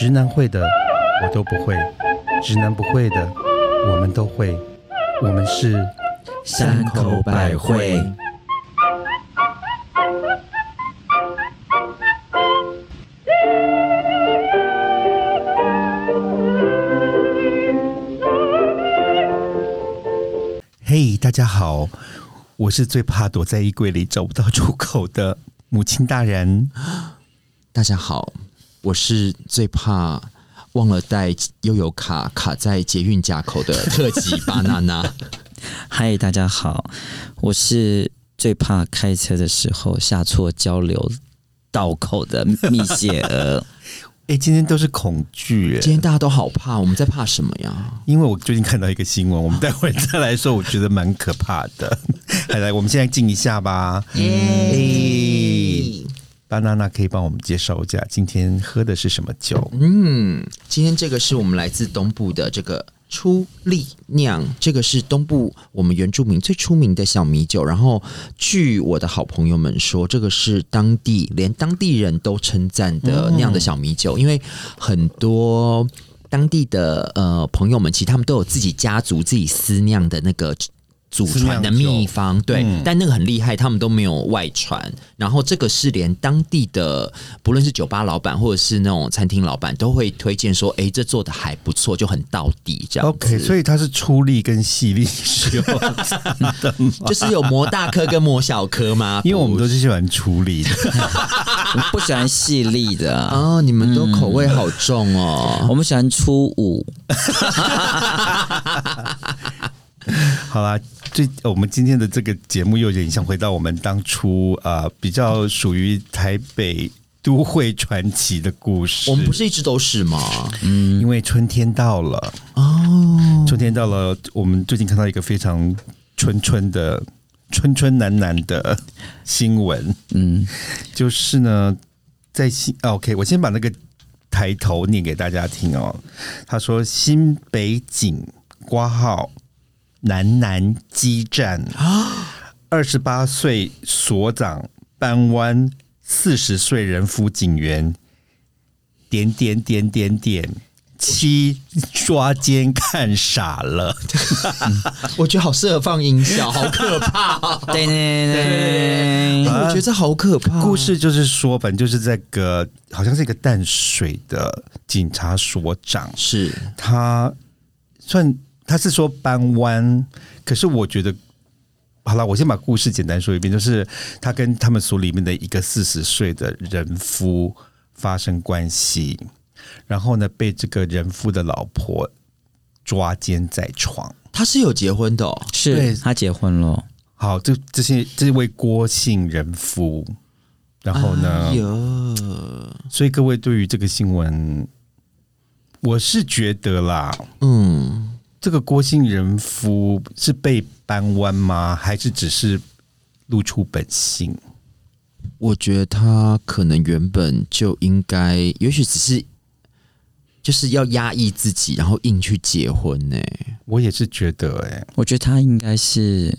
直男会的我都不会，直男不会的我们都会，我们是山口百惠。嘿，大家好，我是最怕躲在衣柜里找不到出口的母亲大人。大家好，我是最怕忘了带悠游卡卡在捷运夹口的特级巴娜娜。嗨，大家好，我是最怕开车的时候下错交流道口的蜜雪儿。哎，今天都是恐惧哎，今天大家都好怕，我们在怕什么呀？因为我最近看到一个新闻，我们待会再来说，我觉得蛮可怕的。来来，我们现在静一下吧。耶！巴娜娜可以帮我们介绍一下今天喝的是什么酒？嗯，今天这个是我们来自东部的这个初力酿，这个是东部我们原住民最出名的小米酒。然后，据我的好朋友们说，这个是当地连当地人都称赞的酿的小米酒，因为很多当地的呃朋友们，其实他们都有自己家族自己私酿的那个。祖传的秘方，对，但那个很厉害，他们都没有外传。然后这个是连当地的，不论是酒吧老板或者是那种餐厅老板，都会推荐说：“哎，这做的还不错，就很到底。”这样。OK，所以它是粗粒跟细粒是有的，就是有磨大颗跟磨小颗吗？因为我们都是喜欢粗粒的，不喜欢细粒的哦。你们都口味好重哦，我们喜欢初五。好啦。最我们今天的这个节目又有点像回到我们当初啊，比较属于台北都会传奇的故事。我们不是一直都是吗？嗯，因为春天到了哦，春天到了，我们最近看到一个非常春春的春春男男的新闻。嗯，就是呢，在新 OK，我先把那个抬头念给大家听哦。他说：“新北警挂号。”南南激战啊！二十八岁所长班弯，四十岁人夫警员，点点点点点七抓奸看傻了。我觉得好适合放音效，好可怕！对对对，我觉得这好可怕。故事就是说，反正就是这个，好像是一个淡水的警察所长，是他算。他是说搬弯，可是我觉得好了，我先把故事简单说一遍，就是他跟他们所里面的一个四十岁的人夫发生关系，然后呢被这个人夫的老婆抓奸在床。他是有结婚的，是他结婚了。好，这这些这位郭姓人夫，然后呢，所以各位对于这个新闻，我是觉得啦，嗯。这个郭姓人夫是被搬弯吗？还是只是露出本性？我觉得他可能原本就应该，也许只是就是要压抑自己，然后硬去结婚呢。我也是觉得，哎，我觉得他应该是。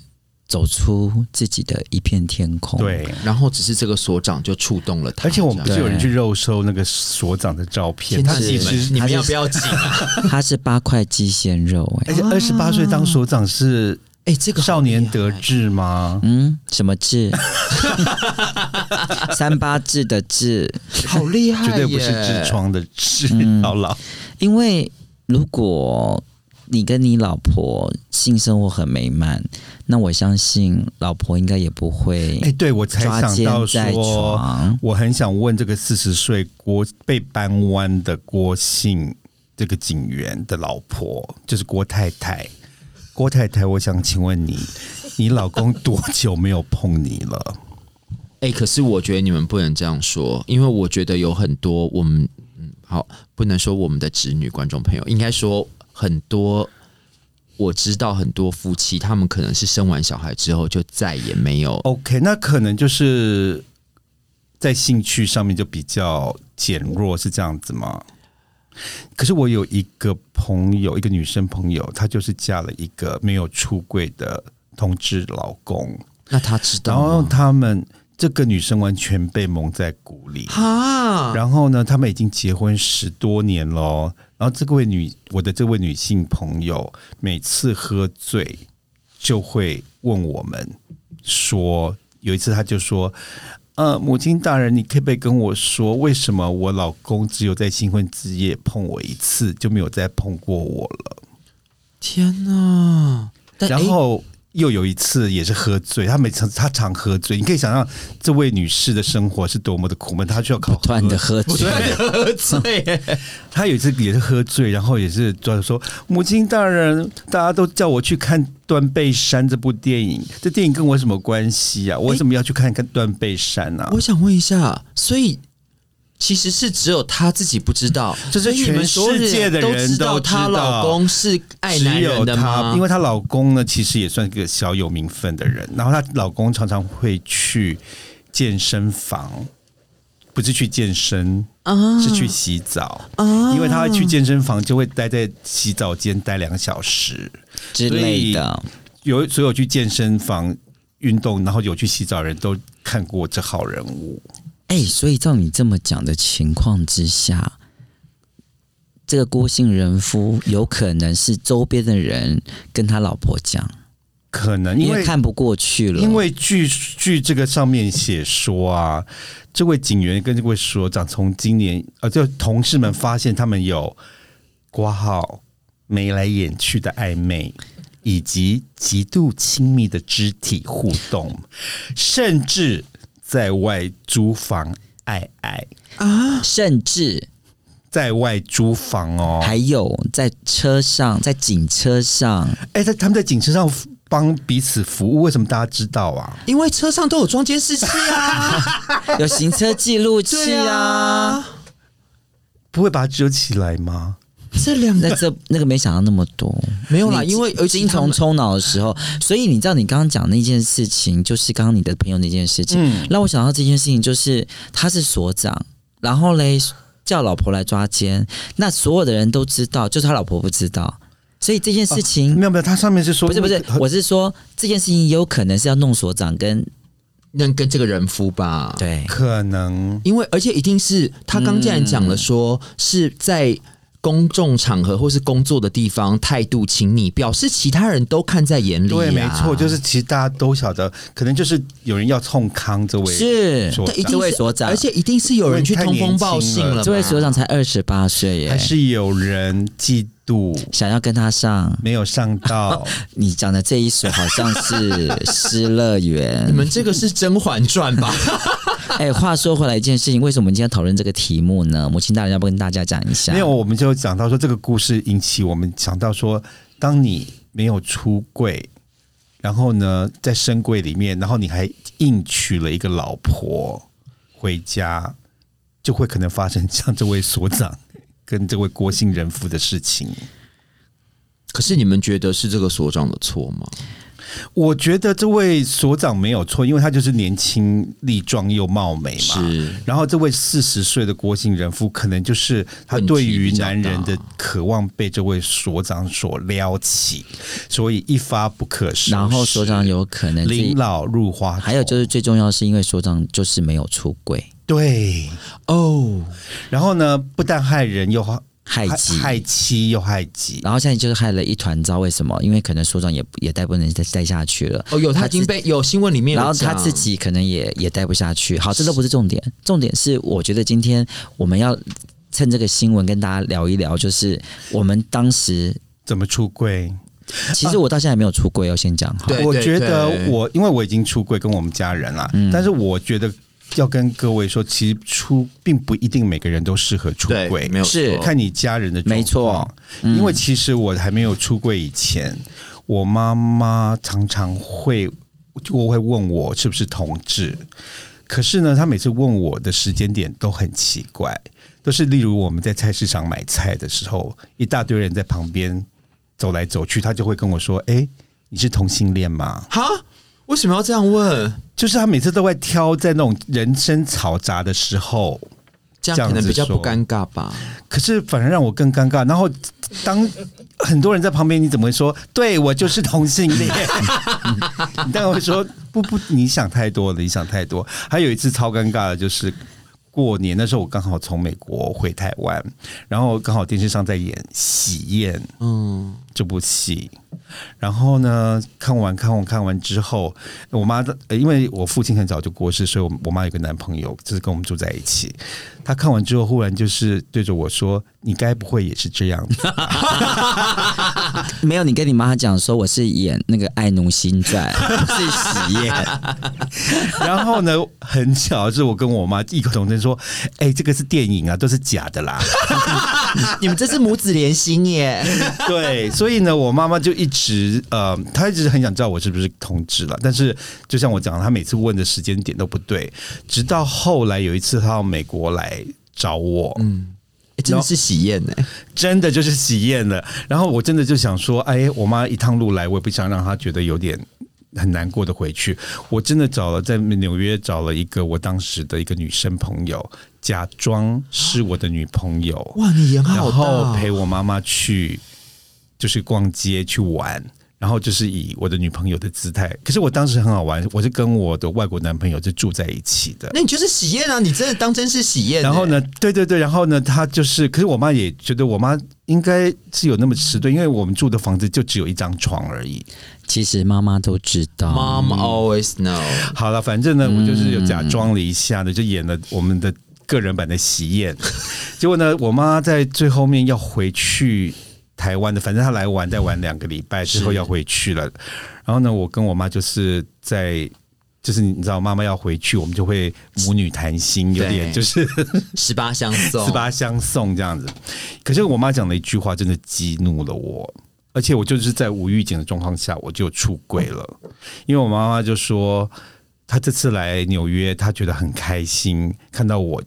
走出自己的一片天空，对，然后只是这个所长就触动了他，而且我们不是有人去肉收那个所长的照片，他其实你们要不要紧？他是八块鸡鲜肉，而且二十八岁当所长是，哎，这个少年得志吗？嗯，什么志？三八志的志，好厉害，绝对不是痔疮的痔，老老。因为如果你跟你老婆性生活很美满。那我相信老婆应该也不会哎，对我才想到说，我很想问这个四十岁郭被搬弯的郭姓这个警员的老婆，就是郭太太。郭太太，我想请问你，你老公多久没有碰你了？哎，可是我觉得你们不能这样说，因为我觉得有很多我们嗯，好，不能说我们的侄女观众朋友，应该说很多。我知道很多夫妻，他们可能是生完小孩之后就再也没有。OK，那可能就是在兴趣上面就比较减弱，是这样子吗？可是我有一个朋友，一个女生朋友，她就是嫁了一个没有出柜的同志老公。那她知道？然后他们这个女生完全被蒙在鼓里。哈，然后呢，他们已经结婚十多年了。然后这位女，我的这位女性朋友，每次喝醉就会问我们说，有一次她就说：“呃，母亲大人，你可不可以跟我说，为什么我老公只有在新婚之夜碰我一次，就没有再碰过我了？”天哪！然后。又有一次也是喝醉，他每次他常喝醉，你可以想象这位女士的生活是多么的苦闷，她需要靠不断的喝醉，喝醉。她有一次也是喝醉，然后也是就说：“母亲大人，大家都叫我去看《断背山》这部电影，这电影跟我什么关系啊？我为什么要去看看《断背山》呢？”我想问一下，所以。其实是只有她自己不知道，就是全世界的人都知道她老公是爱男人的吗？因为她老公呢，其实也算一个小有名分的人。然后她老公常常会去健身房，不是去健身，是去洗澡。因为他去健身房就会待在洗澡间待两个小时之类的。有所有去健身房运动，然后有去洗澡人都看过这号人物。哎，所以照你这么讲的情况之下，这个郭姓人夫有可能是周边的人跟他老婆讲，可能因为看不过去了。因为据据这个上面写说啊，这位警员跟这位所长从今年呃，就同事们发现他们有挂号眉来眼去的暧昧，以及极度亲密的肢体互动，甚至。在外租房爱爱啊，甚至在外租房哦，还有在车上，在警车上，哎，在他们在警车上帮彼此服务，为什么大家知道啊？因为车上都有装监视器啊，有行车记录器啊，不会把它遮起来吗？这两那这那个没想到那么多，没有啦，因为精虫充脑的时候，所以你知道你刚刚讲那件事情，就是刚刚你的朋友那件事情，让我想到这件事情，就是他是所长，然后嘞叫老婆来抓奸，那所有的人都知道，就是他老婆不知道，所以这件事情没有没有，他上面是说不是不是，我是说这件事情也有可能是要弄所长跟那跟这个人夫吧，对，可能。因为而且一定是他刚既然讲了说是在。公众场合或是工作的地方，态度亲密，表示其他人都看在眼里。对，没错，就是其实大家都晓得，可能就是有人要冲康这位是这位所长，而且一定是有人去通风报信了。这位所长才二十八岁耶，还是有人嫉妒，想要跟他上，没有上到。你讲的这一首好像是《失乐园》，你们这个是《甄嬛传》吧？哎，话说回来一件事情，为什么我们今天讨论这个题目呢？母亲大人要不跟大家讲一下？没有，我们就讲到说这个故事引起我们想到说，当你没有出柜，然后呢在深柜里面，然后你还硬娶了一个老婆回家，就会可能发生像这位所长跟这位郭姓人夫的事情。可是你们觉得是这个所长的错吗？我觉得这位所长没有错，因为他就是年轻力壮又貌美嘛。是，然后这位四十岁的郭姓人夫，可能就是他对于男人的渴望被这位所长所撩起，所以一发不可收拾。然后所长有可能临老入花，还有就是最重要是因为所长就是没有出轨。对哦，然后呢，不但害人又害。害己害妻又害己，然后现在就是害了一团糟。为什么？因为可能所长也也待不能再待下去了。哦，有他已经被有新闻里面，然后他自己可能也也待不下去。好，这都不是重点，重点是我觉得今天我们要趁这个新闻跟大家聊一聊，就是我们当时怎么出柜。其实我到现在没有出柜，要先讲。对，我觉得我因为我已经出柜跟我们家人了，但是我觉得。要跟各位说，其实出并不一定每个人都适合出柜，没有是看你家人的没错。因为其实我还没有出柜以前，我妈妈常常会就会问我是不是同志。可是呢，她每次问我的时间点都很奇怪，都是例如我们在菜市场买菜的时候，一大堆人在旁边走来走去，她就会跟我说：“哎，你是同性恋吗？”哈。为什么要这样问？就是他每次都会挑在那种人声嘈杂的时候，这样可能比较不尴尬吧？可是反而让我更尴尬。然后当很多人在旁边，你怎么会说？对我就是同性恋？你当然会说不不，你想太多了，你想太多。还有一次超尴尬的，就是过年那时候，我刚好从美国回台湾，然后刚好电视上在演《喜宴》嗯这部戏。然后呢，看完看完看完之后，我妈的，因为我父亲很早就过世，所以我我妈有个男朋友，就是跟我们住在一起。他看完之后，忽然就是对着我说：“你该不会也是这样？” 没有，你跟你妈讲说我是演那个《爱奴心传》是喜宴。然后呢，很巧是我跟我妈异口同声说：“哎，这个是电影啊，都是假的啦。” 你们这是母子连心耶？对，所以呢，我妈妈就一直呃，她一直很想知道我是不是同志了。但是就像我讲，她每次问的时间点都不对，直到后来有一次她到美国来。找我，嗯，真的是喜宴呢，真的就是喜宴了。然后我真的就想说，哎，我妈一趟路来，我也不想让她觉得有点很难过的回去。我真的找了在纽约找了一个我当时的一个女生朋友，假装是我的女朋友。哇，你演好，然后陪我妈妈去，就是逛街去玩。然后就是以我的女朋友的姿态，可是我当时很好玩，我是跟我的外国男朋友是住在一起的。那你就是喜宴啊？你真的当真是喜宴？然后呢？对对对，然后呢？他就是，可是我妈也觉得我妈应该是有那么迟钝，因为我们住的房子就只有一张床而已。其实妈妈都知道，Mom always know。好了，反正呢，我就是有假装了一下的，就演了我们的个人版的喜宴。结果呢，我妈在最后面要回去。台湾的，反正她来玩，再玩两个礼拜之后要回去了。然后呢，我跟我妈就是在，就是你知道，妈妈要回去，我们就会母女谈心，有点就是十八相送，十八相送这样子。可是我妈讲了一句话，真的激怒了我，而且我就是在无预警的状况下，我就出轨了。因为我妈妈就说，她这次来纽约，她觉得很开心，看到我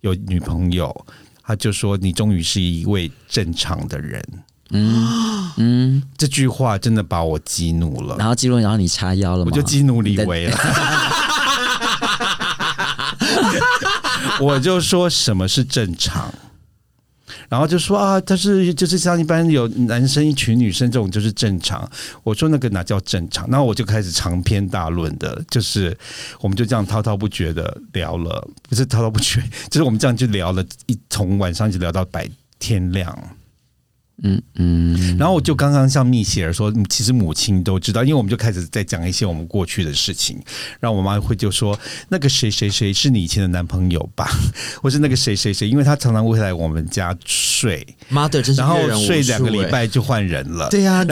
有女朋友，他就说：“你终于是一位正常的人。”嗯嗯，这句话真的把我激怒了。然后激怒，然后你叉腰了吗？我就激怒李维了。我就说什么是正常，然后就说啊，他是就是像一般有男生一群女生这种就是正常。我说那个哪叫正常？然后我就开始长篇大论的，就是我们就这样滔滔不绝的聊了，不是滔滔不绝，就是我们这样就聊了一从晚上一直聊到白天亮。嗯嗯，然后我就刚刚像蜜雪儿说，其实母亲都知道，因为我们就开始在讲一些我们过去的事情，然后我妈会就说那个谁谁谁是你以前的男朋友吧，或是那个谁谁谁，因为他常常会来我们家睡，妈的，然后睡两个礼拜就换人了，对呀，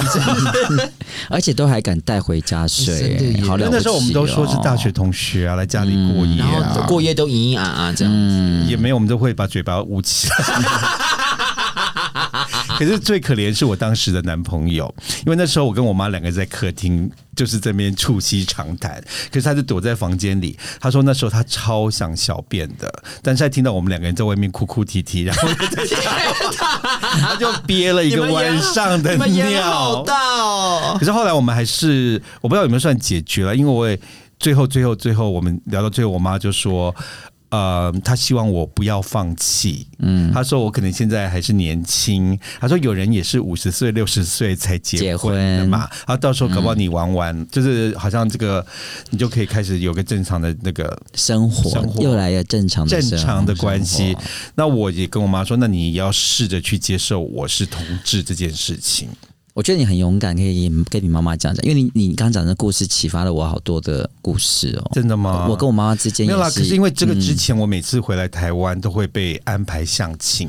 而且都还敢带回家睡，好那时候我们都说是大学同学啊，来家里过夜啊，过夜都嘤嘤啊啊这样子，也没有，我们都会把嘴巴捂起来。可是最可怜是我当时的男朋友，因为那时候我跟我妈两个人在客厅，就是这边促膝长谈。可是他就躲在房间里，他说那时候他超想小便的，但是他听到我们两个人在外面哭哭啼啼，然后 他就憋了一个晚上的尿。可是后来我们还是我不知道有没有算解决了，因为我也最后最后最后我们聊到最后，我妈就说。呃，他希望我不要放弃。嗯，他说我可能现在还是年轻。他说有人也是五十岁、六十岁才结婚的嘛。啊，到时候搞不好你玩完，就是好像这个，你就可以开始有个正常的那个生活，生活又来了正常正常的关系。那我也跟我妈说，那你要试着去接受我是同志这件事情。我觉得你很勇敢，可以跟你妈妈讲讲，因为你你刚讲的故事启发了我好多的故事哦。真的吗？我跟我妈妈之间没有啦。可是因为这个之前，我每次回来台湾都会被安排相亲。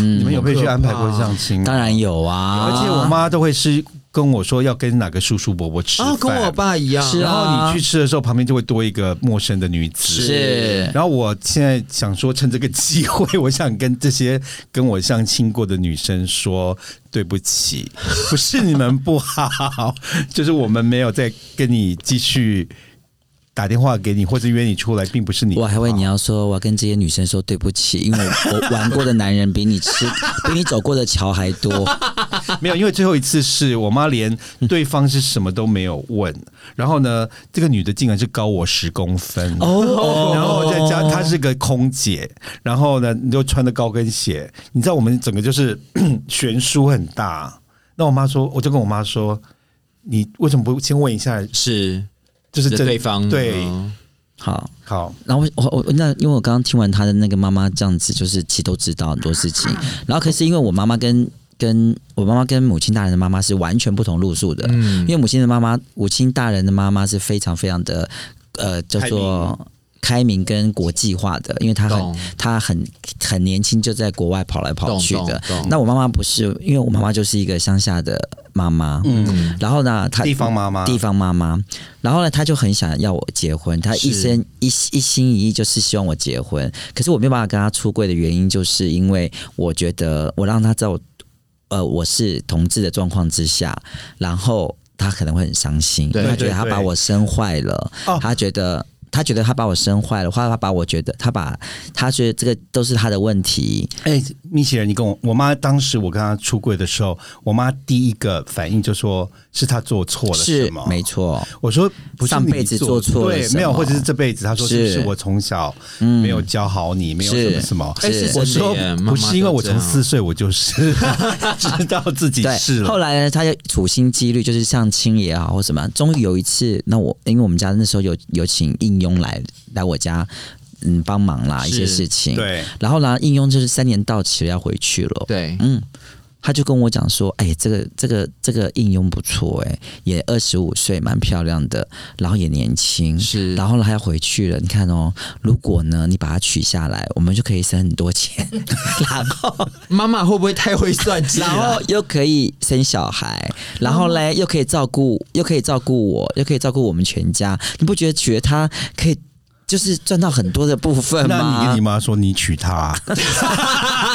你们有没有去安排过相亲？当然有啊，而且我妈都会是。跟我说要跟哪个叔叔伯伯吃饭，跟我爸一样。然后你去吃的时候，旁边就会多一个陌生的女子。是。然后我现在想说，趁这个机会，我想跟这些跟我相亲过的女生说对不起，不是你们不好，就是我们没有再跟你继续。打电话给你或者约你出来，并不是你。我还为你要说，我要跟这些女生说对不起，因为 我玩过的男人比你吃，比你走过的桥还多。没有，因为最后一次是我妈连对方是什么都没有问，然后呢，这个女的竟然是高我十公分哦，然后再加她是个空姐，然后呢，你就穿的高跟鞋，你知道我们整个就是 悬殊很大。那我妈说，我就跟我妈说，你为什么不先问一下？是。就是对方对，好。好，然后我我那因为我刚刚听完他的那个妈妈这样子，就是其实都知道很多事情，然后可是因为我妈妈跟跟我妈妈跟母亲大人的妈妈是完全不同路数的，嗯，因为母亲的妈妈，母亲大人的妈妈是非常非常的呃叫做。开明跟国际化的，因为他很他很很年轻就在国外跑来跑去的。那我妈妈不是，因为我妈妈就是一个乡下的妈妈，嗯，然后呢，她地方妈妈，地方妈妈，然后呢，她就很想要我结婚，她一生一一心一意就是希望我结婚。可是我没有办法跟她出柜的原因，就是因为我觉得我让她知道，呃，我是同志的状况之下，然后她可能会很伤心，她觉得她把我生坏了，她觉得。他觉得他把我生坏了，或者他把我觉得他把他觉得这个都是他的问题。哎，米奇人，你跟我我妈当时我跟她出柜的时候，我妈第一个反应就说是她做错了，是吗？没错。我说不上辈子做错了，对，没有，或者是这辈子，她说是是我从小没有教好你，没有什么什么。是我说不是因为我从四岁我就是 知道自己是了。后来呢，他就处心积虑，就是像亲也好或什么，终于有一次，那我因为我们家那时候有有请应用来来我家，嗯，帮忙啦一些事情。对，然后呢，应用就是三年到期了要回去了。对，嗯。他就跟我讲说：“哎，这个这个这个应用不错，哎，也二十五岁，蛮漂亮的，然后也年轻，是，然后呢，他要回去了。你看哦，如果呢，你把它取下来，我们就可以省很多钱。然后妈妈会不会太会算计？然后又可以生小孩，然后嘞，又可以照顾，又可以照顾我，又可以照顾我们全家。你不觉得觉得他可以？”就是赚到很多的部分吗？那你跟你妈说你娶她，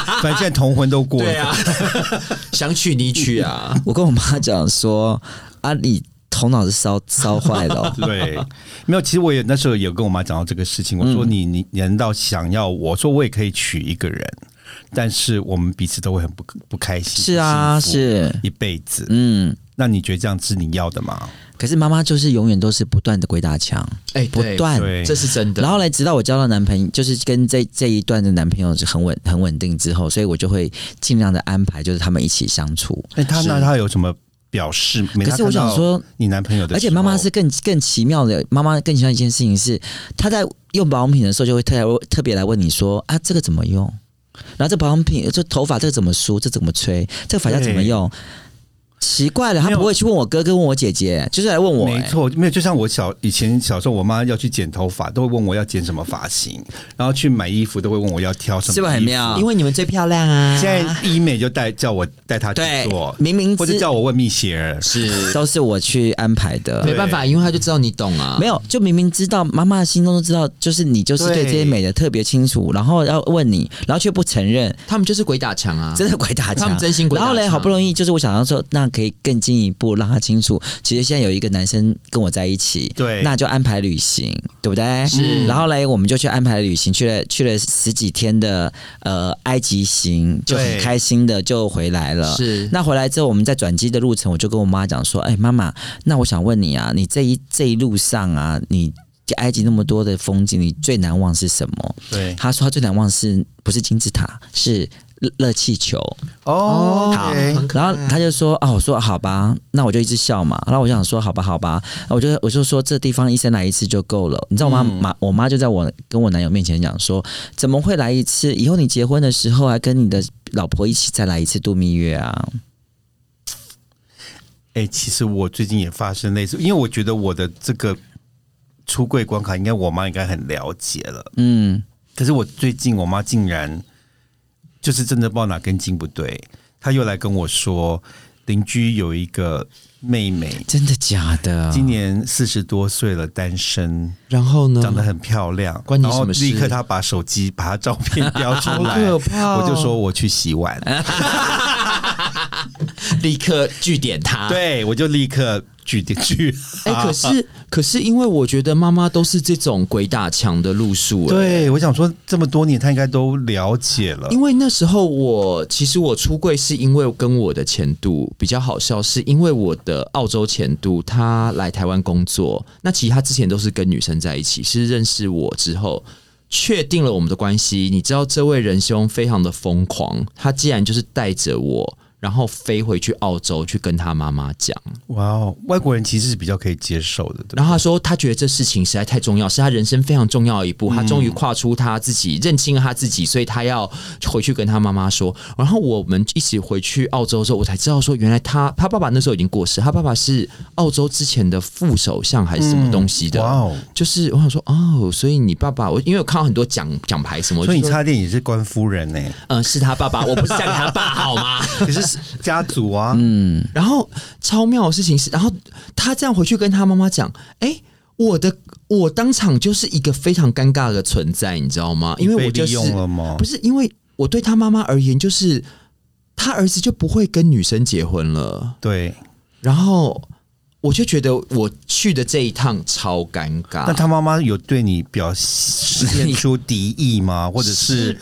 反正现在同婚都过了，对啊，想娶你娶啊！我跟我妈讲说啊，你头脑是烧烧坏了。对，没有，其实我也那时候有跟我妈讲到这个事情。我说你你难道想要我说我也可以娶一个人，但是我们彼此都会很不不开心。是啊，是一辈子。嗯，那你觉得这样是你要的吗？可是妈妈就是永远都是不断的鬼打墙，哎，不断，这是真的。然后来，直到我交到男朋友，就是跟这这一段的男朋友是很稳、很稳定之后，所以我就会尽量的安排，就是他们一起相处。哎，他那他有什么表示？可是我想说，你男朋友的，而且妈妈是更更奇妙的。妈妈更喜欢一件事情是，她在用保养品的时候，就会特特别来问你说啊，这个怎么用？然后这保养品，这头发这个怎么梳？这怎么吹？这个发夹怎么用？奇怪了，他不会去问我哥哥，问我姐姐，就是来问我。没错，没有。就像我小以前小时候，我妈要去剪头发，都会问我要剪什么发型，然后去买衣服都会问我要挑什么，是不是很妙？因为你们最漂亮啊！现在医美就带叫我带她去做，明明或者叫我问蜜雪儿，是都是我去安排的。没办法，因为他就知道你懂啊。没有，就明明知道妈妈心中都知道，就是你就是对这些美的特别清楚，然后要问你，然后却不承认，他们就是鬼打墙啊！真的鬼打墙，他们真心鬼。然后嘞，好不容易就是我想要说，那可以更进一步。让他清楚，其实现在有一个男生跟我在一起，对，那就安排旅行，对不对？是。然后嘞，我们就去安排旅行，去了去了十几天的呃埃及行，就很开心的就回来了。是。那回来之后，我们在转机的路程，我就跟我妈讲说：“哎，妈妈，那我想问你啊，你这一这一路上啊，你埃及那么多的风景，你最难忘是什么？”对。他说他最难忘是不是金字塔？是。热气球哦，好，然后他就说：“啊，我说好吧，那我就一直笑嘛。”然后我就想说：“好吧，好吧。”我就我就说：“这地方医生来一次就够了。”你知道，我妈妈我妈就在我跟我男友面前讲说：“怎么会来一次？以后你结婚的时候，还跟你的老婆一起再来一次度蜜月啊？”哎，其实我最近也发生类似，因为我觉得我的这个出柜关卡，应该我妈应该很了解了。嗯，可是我最近我妈竟然。就是真的不知道哪根筋不对，他又来跟我说，邻居有一个妹妹，真的假的？今年四十多岁了，单身，然后呢，长得很漂亮，关你什么事？立刻他把手机把他照片标出来，我就说我去洗碗。立刻据点他。对我就立刻据点据。哎、可是可是因为我觉得妈妈都是这种鬼打墙的路数、哎对，我想说这么多年他应该都了解了。因为那时候我其实我出柜是因为跟我的前度比较好笑，是因为我的澳洲前度他来台湾工作，那其实他之前都是跟女生在一起，是认识我之后确定了我们的关系。你知道这位仁兄非常的疯狂，他既然就是带着我。然后飞回去澳洲去跟他妈妈讲，哇哦，外国人其实是比较可以接受的。对对然后他说他觉得这事情实在太重要，是他人生非常重要的一步。他终于跨出他自己，认清了他自己，所以他要回去跟他妈妈说。然后我们一起回去澳洲之后，我才知道说，原来他他爸爸那时候已经过世，他爸爸是澳洲之前的副首相还是什么东西的。哇哦，就是我想说哦，所以你爸爸我因为我看到很多奖奖牌什么，所以你差点也是官夫人呢、嗯、是他爸爸，我不是嫁给他爸好吗？可是家族啊，嗯，然后超妙的事情是，然后他这样回去跟他妈妈讲，哎，我的我当场就是一个非常尴尬的存在，你知道吗？因为我就是用了吗不？是因为我对他妈妈而言，就是他儿子就不会跟女生结婚了，对，然后我就觉得我去的这一趟超尴尬。那他妈妈有对你表现 出敌意吗？或者是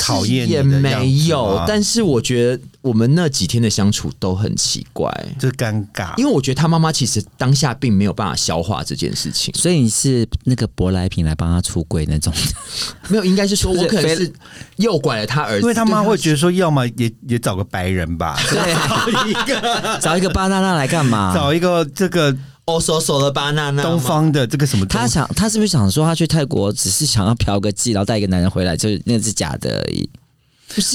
讨厌也没有，但是我觉得我们那几天的相处都很奇怪。就是尴尬？因为我觉得他妈妈其实当下并没有办法消化这件事情，所以你是那个舶来品来帮他出柜那种，没有，应该是说 我可能是诱拐了他儿子，因为他妈会觉得得说，要么也也找个白人吧，对，找一个巴娜娜来干嘛？找一个这个哦手手的巴娜娜东方的这个什么，他想，他是不是想说他去泰国只是想要嫖个妓，然后带一个男人回来，就是那是假的而已？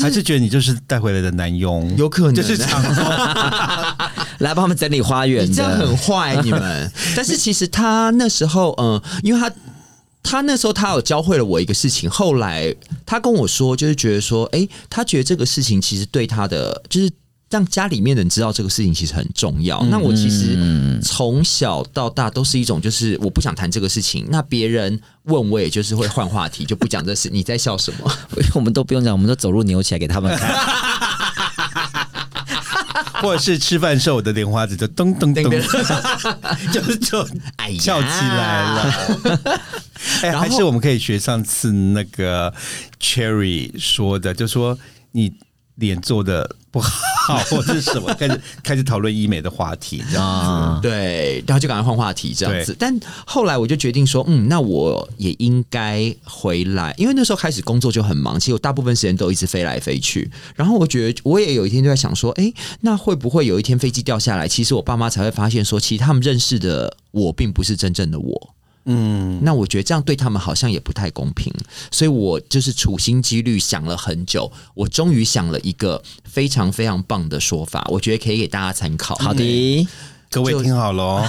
还是觉得你就是带回来的男佣，有可能就是长 来帮他们整理花园你这样很，坏，你们。但是其实他那时候，嗯、因为他他那时候他有教会了我一个事情，后来他跟我说，就是觉得说，哎、他觉得这个事情其实对他的就是。让家里面的人知道这个事情其实很重要。那我其实从小到大都是一种，就是我不想谈这个事情，那别人问我，也就是会换话题，就不讲这事。你在笑什么？我们都不用讲，我们都走路扭起来给他们看。或者是吃饭时候我的莲花子就噔噔噔，就就哎呀翘起来了。哎，还是我们可以学上次那个 Cherry 说的，就说你脸做的不好，或者是什么，开始开始讨论医美的话题，这样啊，对，然后就赶快换话题这样子。但后来我就决定说，嗯，那我也应该回来，因为那时候开始工作就很忙，其实我大部分时间都一直飞来飞去。然后我觉得我也有一天就在想说，哎，那会不会有一天飞机掉下来，其实我爸妈才会发现说，其实他们认识的我并不是真正的我。嗯，那我觉得这样对他们好像也不太公平，所以我就是处心积虑想了很久，我终于想了一个非常非常棒的说法，我觉得可以给大家参考。好的，各位听好了哦，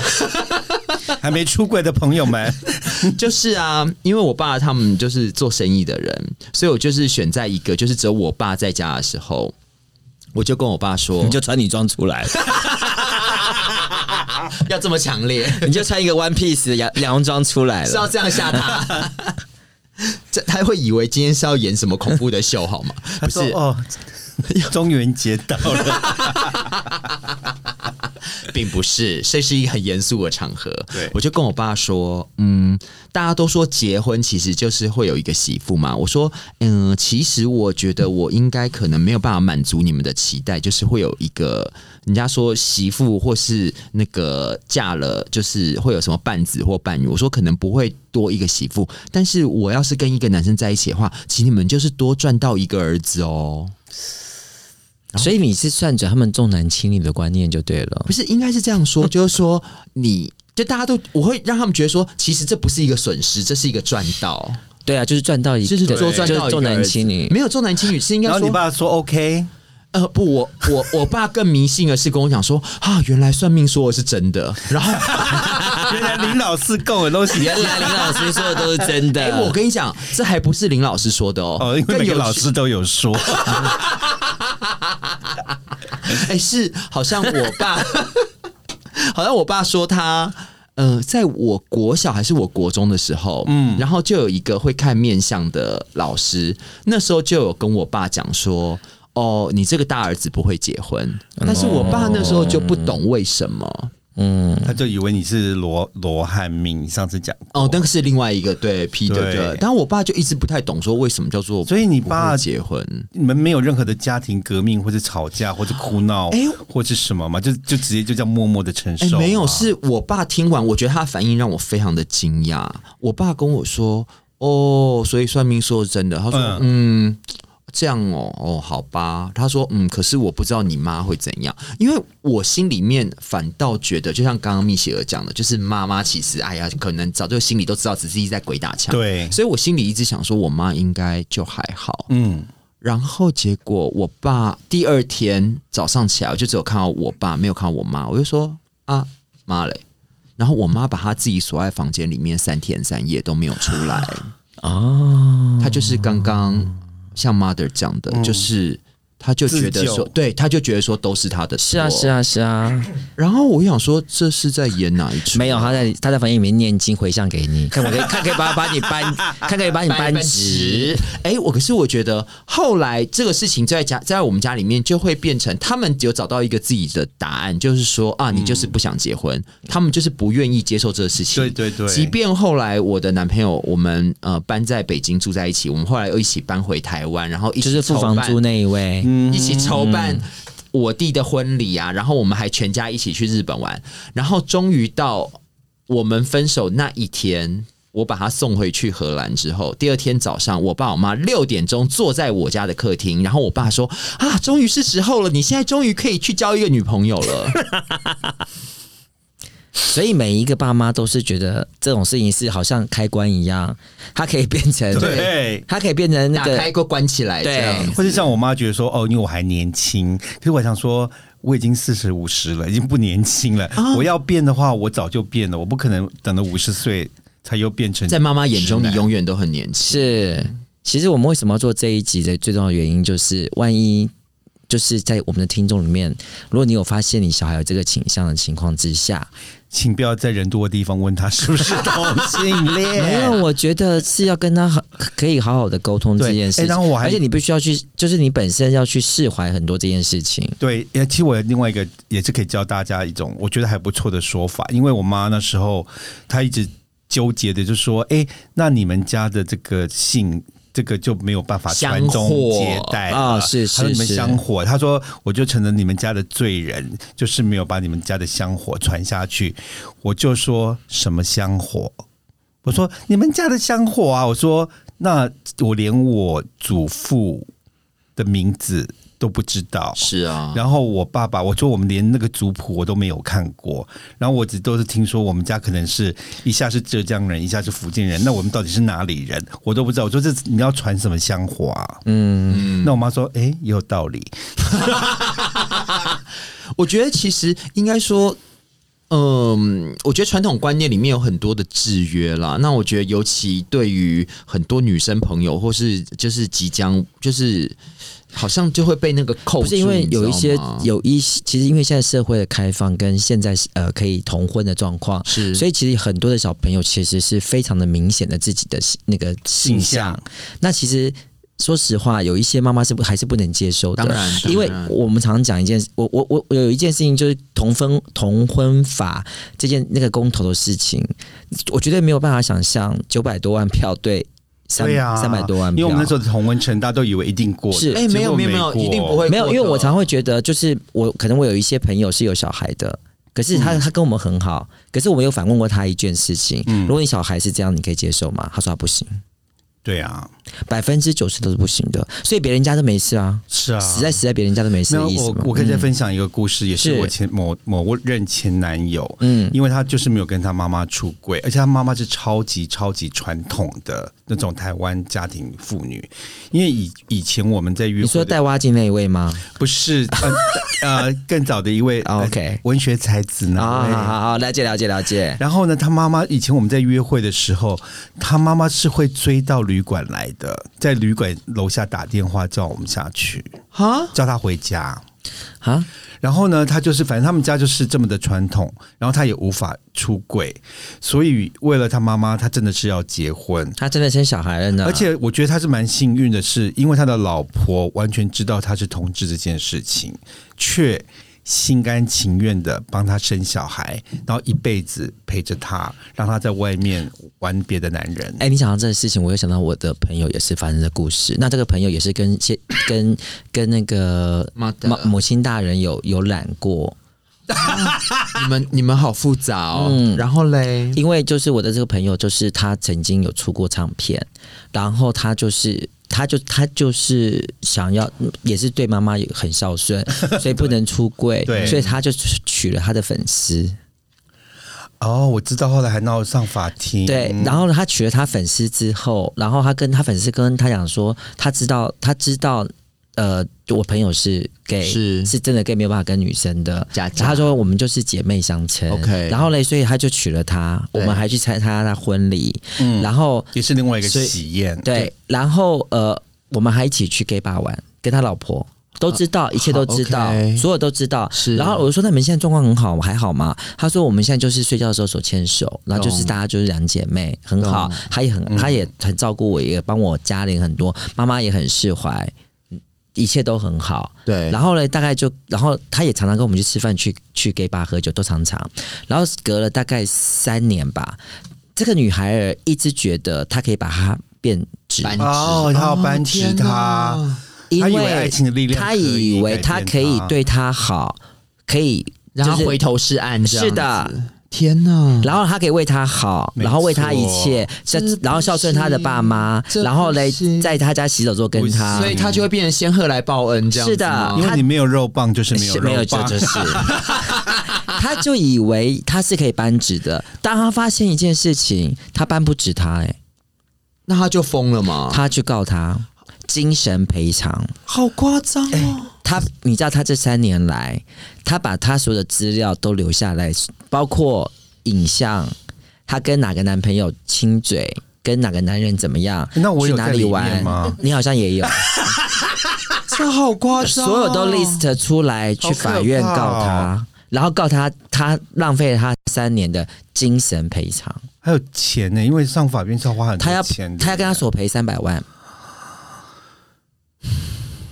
还没出柜的朋友们，就是啊，因为我爸他们就是做生意的人，所以我就是选在一个就是只有我爸在家的时候，我就跟我爸说，你就穿女装出来，要这么强烈，你就穿一个 one piece 的洋洋装出来了。是要这样吓他。这他会以为今天是要演什么恐怖的秀好吗？不是，哦，中元节到了，并不是，这是一个很严肃的场合。对我就跟我爸说，嗯，大家都说结婚其实就是会有一个媳妇嘛。我说，嗯，其实我觉得我应该可能没有办法满足你们的期待，就是会有一个人家说媳妇或是那个嫁了，就是会有什么伴子或伴侣。我说可能不会多一个媳妇，但是我要是跟一个男生在一起的话，请你们就是多赚到一个儿子哦。所以你是算着他们重男轻女的观念就对了不。是，应该是这样说，就是说你。就大家都，我会让他们觉得说，其实这不是一个损失，这是一个赚到，对啊，就是赚到一，就是对说赚到重男轻女。没有重男轻女，是应该然后你，爸说 OK，呃，不，我我我爸更迷信的是跟我讲说，啊，原来算命说的是真的，然后，原来林老师供的东西原来林老师说的都是真的。哎、我跟你讲，这还不是林老师说的哦，哦，因为更有每个老师都有说，哎、是好像我爸，好像我爸说他。呃，在我国小还是我国中的时候，嗯，然后就有一个会看面相的老师，那时候就有跟我爸讲说，哦，你这个大儿子不会结婚。但是我爸那时候就不懂为什么。嗯，他就以为你是罗罗汉命，你上次讲哦，那个是另外一个对 P 的对，但我爸就一直不太懂说为什么叫做，所以你爸结婚，你们没有任何的家庭革命或者吵架或者哭闹，哎，或者什么嘛？就就直接就叫默默的承受。没有，是我爸听完，我觉得他的反应让我非常的惊讶。我爸跟我说，哦，所以算命说是真的，他说，嗯。这样哦哦，好吧。他说：“嗯，可是我不知道你妈会怎样，因为我心里面反倒觉得，就像刚刚蜜雪儿讲的，就是妈妈其实，哎呀，可能早就心里都知道，只是一直在鬼打墙。对，所以我心里一直想说，我妈应该就还好。嗯，然后结果我爸第二天早上起来，我就只有看到我爸，没有看到我妈。我就说啊，妈嘞！然后我妈把她自己锁在房间里面三天三夜都没有出来哦，她就是刚刚。像 mother 讲的，就是。他就觉得说，对，他就觉得说都是他的，是啊，是啊，是啊。然后我想说，这是在演哪一出？没有，他在他在房间里面念经回向给你，看我可以看可以把把你搬，看可以把你搬直。哎，我可是我觉得后来这个事情在家在我们家里面就会变成，他们有找到一个自己的答案，就是说啊，你就是不想结婚，他们就是不愿意接受这个事情。对对对。即便后来我的男朋友我们呃搬在北京住在一起，我们后来又一起搬回台湾，然后一就是付房租那一位。一起筹办我弟的婚礼啊，然后我们还全家一起去日本玩，然后终于到我们分手那一天，我把他送回去荷兰之后，第二天早上，我爸我妈六点钟坐在我家的客厅，然后我爸说：“啊，终于是时候了，你现在终于可以去交一个女朋友了。”所以每一个爸妈都是觉得这种事情是好像开关一样，它可以变成对，它可以变成那个开关关起来，对，或者像我妈觉得说哦，因为我还年轻，可是我想说我已经四十五十了，已经不年轻了。我要变的话，我早就变了，我不可能等到五十岁才又变成。在妈妈眼中，你永远都很年轻。是，其实我们为什么要做这一集的最重要的原因，就是万一。就是在我们的听众里面，如果你有发现你小孩有这个倾向的情况之下，请不要在人多的地方问他是不是同性恋。没有，我觉得是要跟他好可以好好的沟通这件事。然后我还，而且你必须要去，就是你本身要去释怀很多这件事情。对，其实我另外一个也是可以教大家一种我觉得还不错的说法，因为我妈那时候她一直纠结的，就是说，哎，那你们家的这个姓。这个就没有办法传宗接代啊！是是是，你们香火，他说我就成了你们家的罪人，就是没有把你们家的香火传下去。我就说什么香火？我说你们家的香火啊！我说那我连我祖父的名字。都不知道是啊，然后我爸爸我说我们连那个族谱我都没有看过，然后我只都是听说我们家可能是一下是浙江人，一下是福建人，那我们到底是哪里人，我都不知道。我说这你要传什么香火啊？嗯，那我妈说，哎，也有道理。我觉得其实应该说，嗯，我觉得传统观念里面有很多的制约啦。那我觉得尤其对于很多女生朋友，或是就是即将就是。好像就会被那个扣，不是因为有一些有一些，其实因为现在社会的开放跟现在呃可以同婚的状况，是，所以其实很多的小朋友其实是非常的明显的自己的那个性向。那其实说实话，有一些妈妈是不还是不能接受的，当然，因为我们常常讲一件，我我我有一件事情就是同婚同婚法这件那个公投的事情，我绝对没有办法想象九百多万票对。对啊，三百多万，因为我们那时候的同温层，大家都以为一定过，是。哎，没有没有没有，一定不会，没有，因为我常会觉得，就是我可能我有一些朋友是有小孩的，可是他他跟我们很好，可是我们有反问过他一件事情，如果你小孩是这样，你可以接受吗？他说他不行。对啊，百分之九十都是不行的，所以别人家都没事啊。是啊，死在死在别人家都没事的意思我我可以再分享一个故事，也是我前某某任前男友，嗯，因为他就是没有跟他妈妈出轨，而且他妈妈是超级超级传统的那种台湾家庭妇女。因为以以前我们在约，你说带挖金那一位吗？不是，呃，更早的一位，OK，文学才子呢？好好好，了解了解了解。然后呢，他妈妈以前我们在约会的时候，他妈妈是会追到旅。旅馆来的，在旅馆楼下打电话叫我们下去，哈，叫他回家。啊，然后呢，他就是反正他们家就是这么的传统，然后他也无法出柜，所以为了他妈妈，他真的是要结婚。他真的生小孩了呢，而且我觉得他是蛮幸运的是，因为他的老婆完全知道他是同志这件事情，却心甘情愿的帮他生小孩，然后一辈子陪着他，让他在外面玩别的男人。哎，你想到这个事情，我又想到我的朋友也是发生的故事。那这个朋友也是跟先跟跟那个妈母母亲大人有有染过，你们你们好复杂哦。嗯然后嘞，因为就是我的这个朋友，就是他曾经有出过唱片，然后他就是。他就他就是想要，也是对妈妈也很孝顺，所以不能出柜，对所以他就娶了他的粉丝，哦，我知道，后来还闹上法庭。对，然后呢，他娶了他粉丝之后，然后他跟他粉丝跟他讲说，他知道他知道，呃，我朋友是 gay，是。是真的 gay 没有办法跟女生的。假然后他说我们就是姐妹相称。OK 然后嘞，所以他就娶了她，我们还去参加他婚礼，嗯。然后也是另外一个喜宴。对，然后呃，我们还一起去 gay bar 玩，跟他老婆。都知道，一切都知道所有都知道。是。然后我就说：“那你们现在状况很好，还好吗？”他说：“我们现在就是睡觉的时候手牵手，然后就是大家就是两姐妹，很好懂。他也很，他也很照顾我，也帮我家里很多，妈妈也很释怀，嗯一切都很好。对，然后呢，大概就，然后他也常常跟我们去吃饭，去去 gay bar 喝酒，都常常。然后隔了大概三年吧，这个女孩儿一直觉得她可以把她变直，哦她要扳直天他哪因他以为爱情的力量她以以为她。可以对她好，可以然后回头是岸是的，天哪！然后他可以为他好，然后为他一切，这然后孝顺他的爸妈，然后嘞这不是在他家洗手做跟他所，以他就会变成仙鹤来报恩这样是的因为你没有肉棒，就是没有是没有肉棒。这就是，他就以为他是可以扳直的，当他发现一件事情，他扳不直他、哎，那他就疯了嘛？他去告他精神赔偿。好夸张哦！他，你知道他这三年来，他把他所有的资料都留下来，包括影像，他跟哪个男朋友亲嘴，跟哪个男人怎么样，那我去哪里有在里面玩吗？你好像也有，这好夸张哦，所有都 list 出来，去法院告好可怕他，哦然后告他，他浪费了他三年的精神赔偿。还有钱呢，因为上法院是要花很他要多钱的。他要跟他索赔三百万，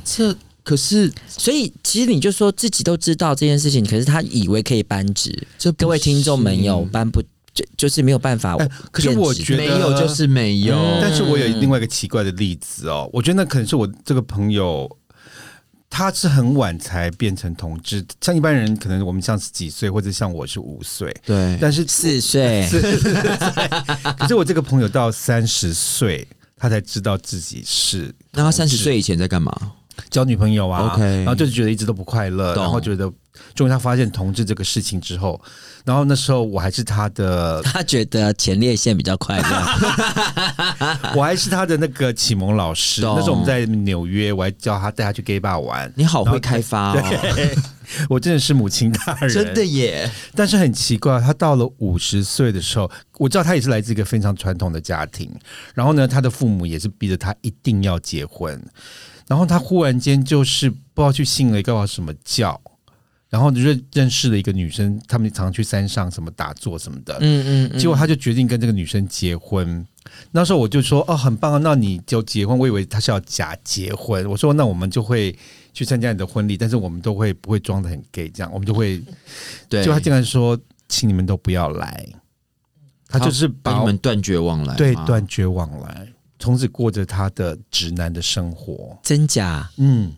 这可是所以其实你就说自己都知道这件事情，可是他以为可以扳直。这各位听众们有行扳不就就是没有办法哎可是我觉得没有就是没有，嗯但是我有另外一个奇怪的例子哦，我觉得那可能是我这个朋友，他是很晚才变成同志，像一般人可能我们像是几岁，或者像我是五岁，对，但是四岁，可是我这个朋友到三十岁，他才知道自己是那他三十岁以前在干嘛？交女朋友啊 OK 然后就是觉得一直都不快乐，然后觉得终于他发现同志这个事情之后，然后那时候我还是他的，他觉得前列腺比较快乐。我还是他的那个启蒙老师。那时候我们在纽约，我还叫他带他去 gay bar 玩。你好会开发哦，对，我真的是母亲大人，真的。耶！但是很奇怪，他到了五十岁的时候，我知道他也是来自一个非常传统的家庭，然后呢，他的父母也是逼着他一定要结婚，然后他忽然间就是不知道去信了一个什么教，然后认认识了一个女生，他们常去山上什么打坐什么的，嗯嗯结果他就决定跟这个女生结婚。那时候我就说哦，很棒啊，那你就结婚。我以为他是要假结婚，我说那我们就会去参加你的婚礼，但是我们都会不会装的很 gay，这样。我们就会。对，就他竟然说，请你们都不要来，他就是跟把你们断绝往来，对，断绝往来，从此过着他的直男的生活。真假，嗯，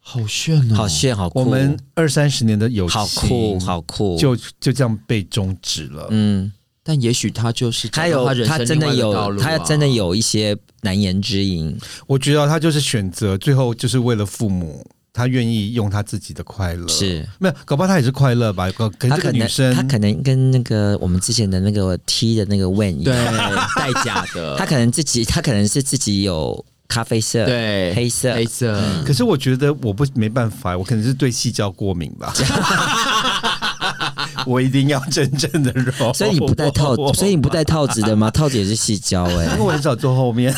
好炫哦，好炫，好酷，我们二三十年的友情，好酷，好酷，就就这样被终止了。嗯，但也许他就是他有他真的有，他真的有一些难言之隐。我觉得他就是选择最后就是为了父母，他愿意用他自己的快乐，是。没有，搞不好他也是快乐吧？他可能个女生，他可能跟那个我们之前的那个 T 的那个 Wen 一对。样，代价的，他可能自己他可能是自己有咖啡色、对。黑色。黑色，可是我觉得我不没办法，我可能是对细胶过敏吧。我一定要真正的肉，所以你不戴套，所以你不戴套子的吗？套子也是细胶哎、因为我很少坐后面。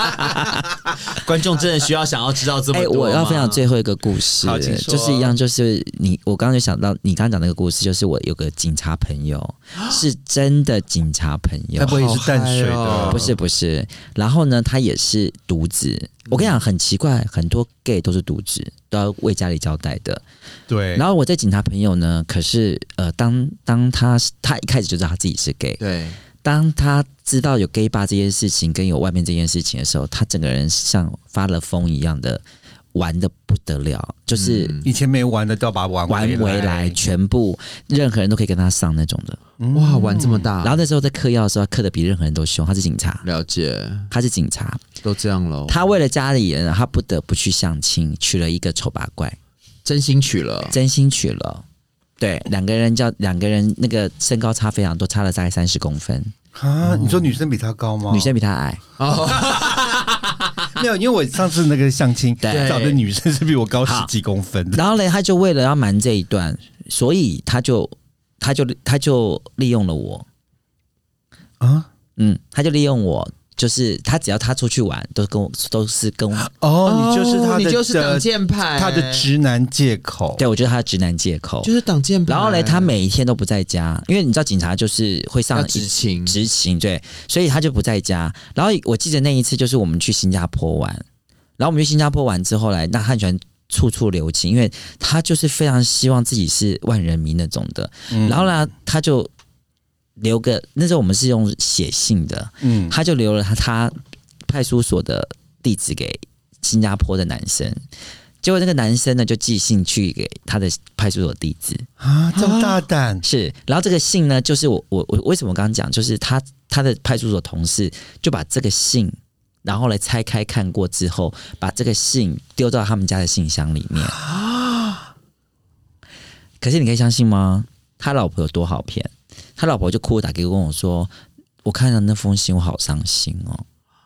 观众真的需要想要知道这么？我要分享最后一个故事就是一样，就是你，我刚刚就想到你刚刚讲那个故事，就是我有个警察朋友，是真的警察朋友他，不会也是淡水的？不是不是，然后呢，他也是独子。我跟你讲，很奇怪，很多 gay 都是独子，都要为家里交代的。对，然后我这警察朋友呢，可是呃，当当他他一开始就知道他自己是 gay，对，当他知道有 gay 吧这件事情跟有外面这件事情的时候，他整个人像发了疯一样的玩的不得了，就是嗯。以前没玩的都要把它玩玩回来，全部任何人都可以跟他上那种的。哇，玩这么大，然后那时候在嗑药的时候，他嗑的比任何人都凶。他是警察，了解，他是警察，都这样喽，他为了家里人，他不得不去相亲，娶了一个丑八怪，真心娶了，真心娶了。对，两个人叫两个人那个身高差非常多，差了大概三十公分，啊！你说女生比他高吗？女生比他矮。没有，因为我上次那个相亲对找的女生是比我高十几公分的。然后嘞，他就为了要瞒这一段，所以他就他就他就利用了我，啊嗯，他就利用我，就是他只要他出去玩，都跟我都是跟我，哦，你就是他的，你就是挡箭牌，他的直男借口。对我觉得他的直男借口。就是挡箭牌。然后嘞，他每一天都不在家，因为你知道警察就是会上执勤，执勤，对，所以他就不在家。然后我记得那一次就是我们去新加坡玩，然后我们去新加坡玩之后来，那他很喜欢处处留情，因为他就是非常希望自己是万人迷那种的。嗯然后呢，他就留个那时候我们是用写信的，嗯，他就留了他他派出所的地址给新加坡的男生。结果那个男生呢，就寄信去给他的派出所地址，啊，这么大胆，是，然后这个信呢，就是我我我为什么我刚刚讲，就是他他的派出所同事就把这个信，然后来拆开看过之后，把这个信丢到他们家的信箱里面。啊可是你可以相信吗？他老婆有多好骗？他老婆就哭着打给我跟我说：“我看到那封信，我好伤心哦。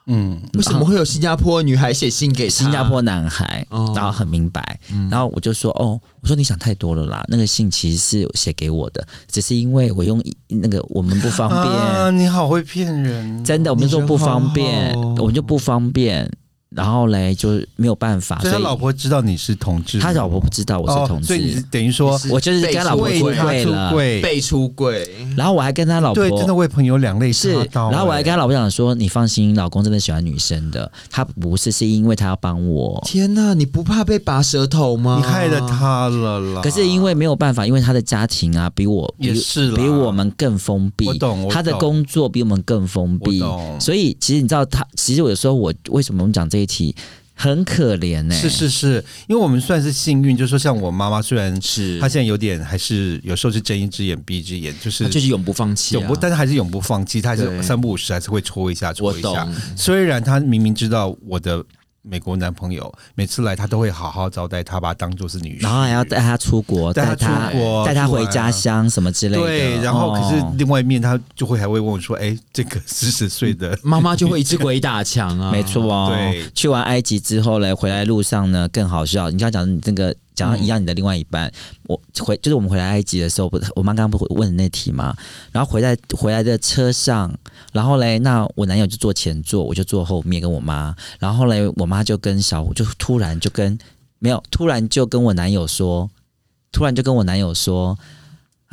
嗯，为什么会有新加坡女孩写信给新加坡男孩，哦然后很明白，然后我就说：哦，我说你想太多了啦，那个信其实是写给我的，只是因为我用那个我们不方便。啊，你好会骗人，真的，我们说不方便，好好。哦我们就不方便，然后嘞就没有办法，所以他老婆知道你是同志，他老婆不知道我是同哦，所以等于说我就是跟他老婆出被出柜了，被出柜，然后我还跟他老婆对，真的为朋友两肋是插，刀。然后我还跟哎他老婆讲说，你放心，老公真的喜欢女生的，他不是是因为他要帮我。天哪，你不怕被拔舌头吗？你害了。他了啦。可是因为没有办法，因为他的家庭啊，比我比也是比我们更封闭，我懂我他的工作比我们更封闭，所以其实你知道他，其实有时候我为什么我们讲这一起很可怜呢、是是是，因为我们算是幸运，就是说像我妈妈，虽然是。她现在有点还是有时候是睁一只眼闭一只眼，就是就是永不放弃、啊，永不，但是还是永不放弃，她还是三不五时还是会戳一下戳一下。虽然她明明知道我的美国男朋友每次来，他都会好好招待他，把他当做是女婿，然后还要带他出国，带他带他出国带他回家乡什么之类的。对，然后可是哦另外一面，他就会还会问我说：“哎，这个四十岁的妈妈就会一直鬼打墙啊，没错哦。对去完埃及之后呢，回来路上呢更好笑。你刚刚讲的那个讲到一样，你的另外一半，我回就是我们回来埃及的时候，不是我妈刚刚不问的那题嘛？然后回来回来的车上，然后嘞，那我男友就坐前座，我就坐后面跟我妈，然后嘞，我妈就跟小虎就突然就跟没有，突然就跟我男友说，突然就跟我男友说。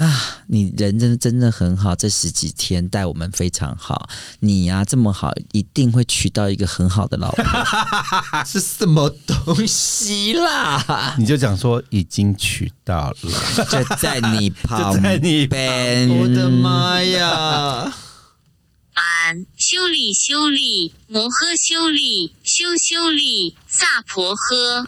啊，你人真的真的很好，这十几天待我们非常好。你呀、这么好，一定会娶到一个很好的老婆。是什么东西啦？你就讲说已经娶到了，就在你旁 就在你边，我的妈呀！俺修理修理摩诃修理修修理萨婆诃。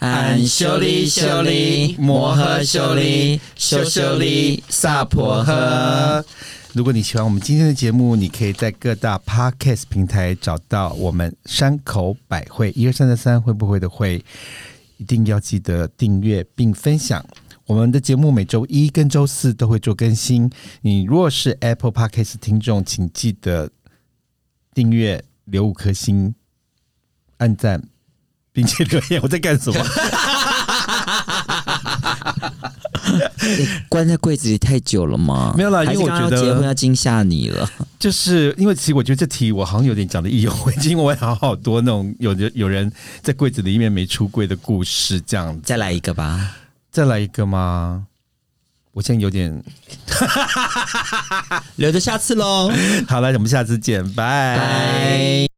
俺修理修理摩诃修理修修理萨婆诃。如果你喜欢我们今天的节目，你可以在各大 podcast 平台找到我们山口百惠一二三的三会不会的会，一定要记得订阅并分享。我们的节目每周一跟周四都会做更新。你若是 Apple Podcast 听众，请记得订阅、留五颗星、按赞，并且留言。我在干什么？你 关在柜子里太久了吗？没有啦因为我觉得结婚要惊吓你了。就是因为其实我觉得这题我好像有点讲的意犹未尽，因为我有好多那种有的有人在柜子里面没出柜的故事，这样子。再来一个吧。再来一个吗？我现在有点 留着下次喽。好了，我们下次见，拜。拜。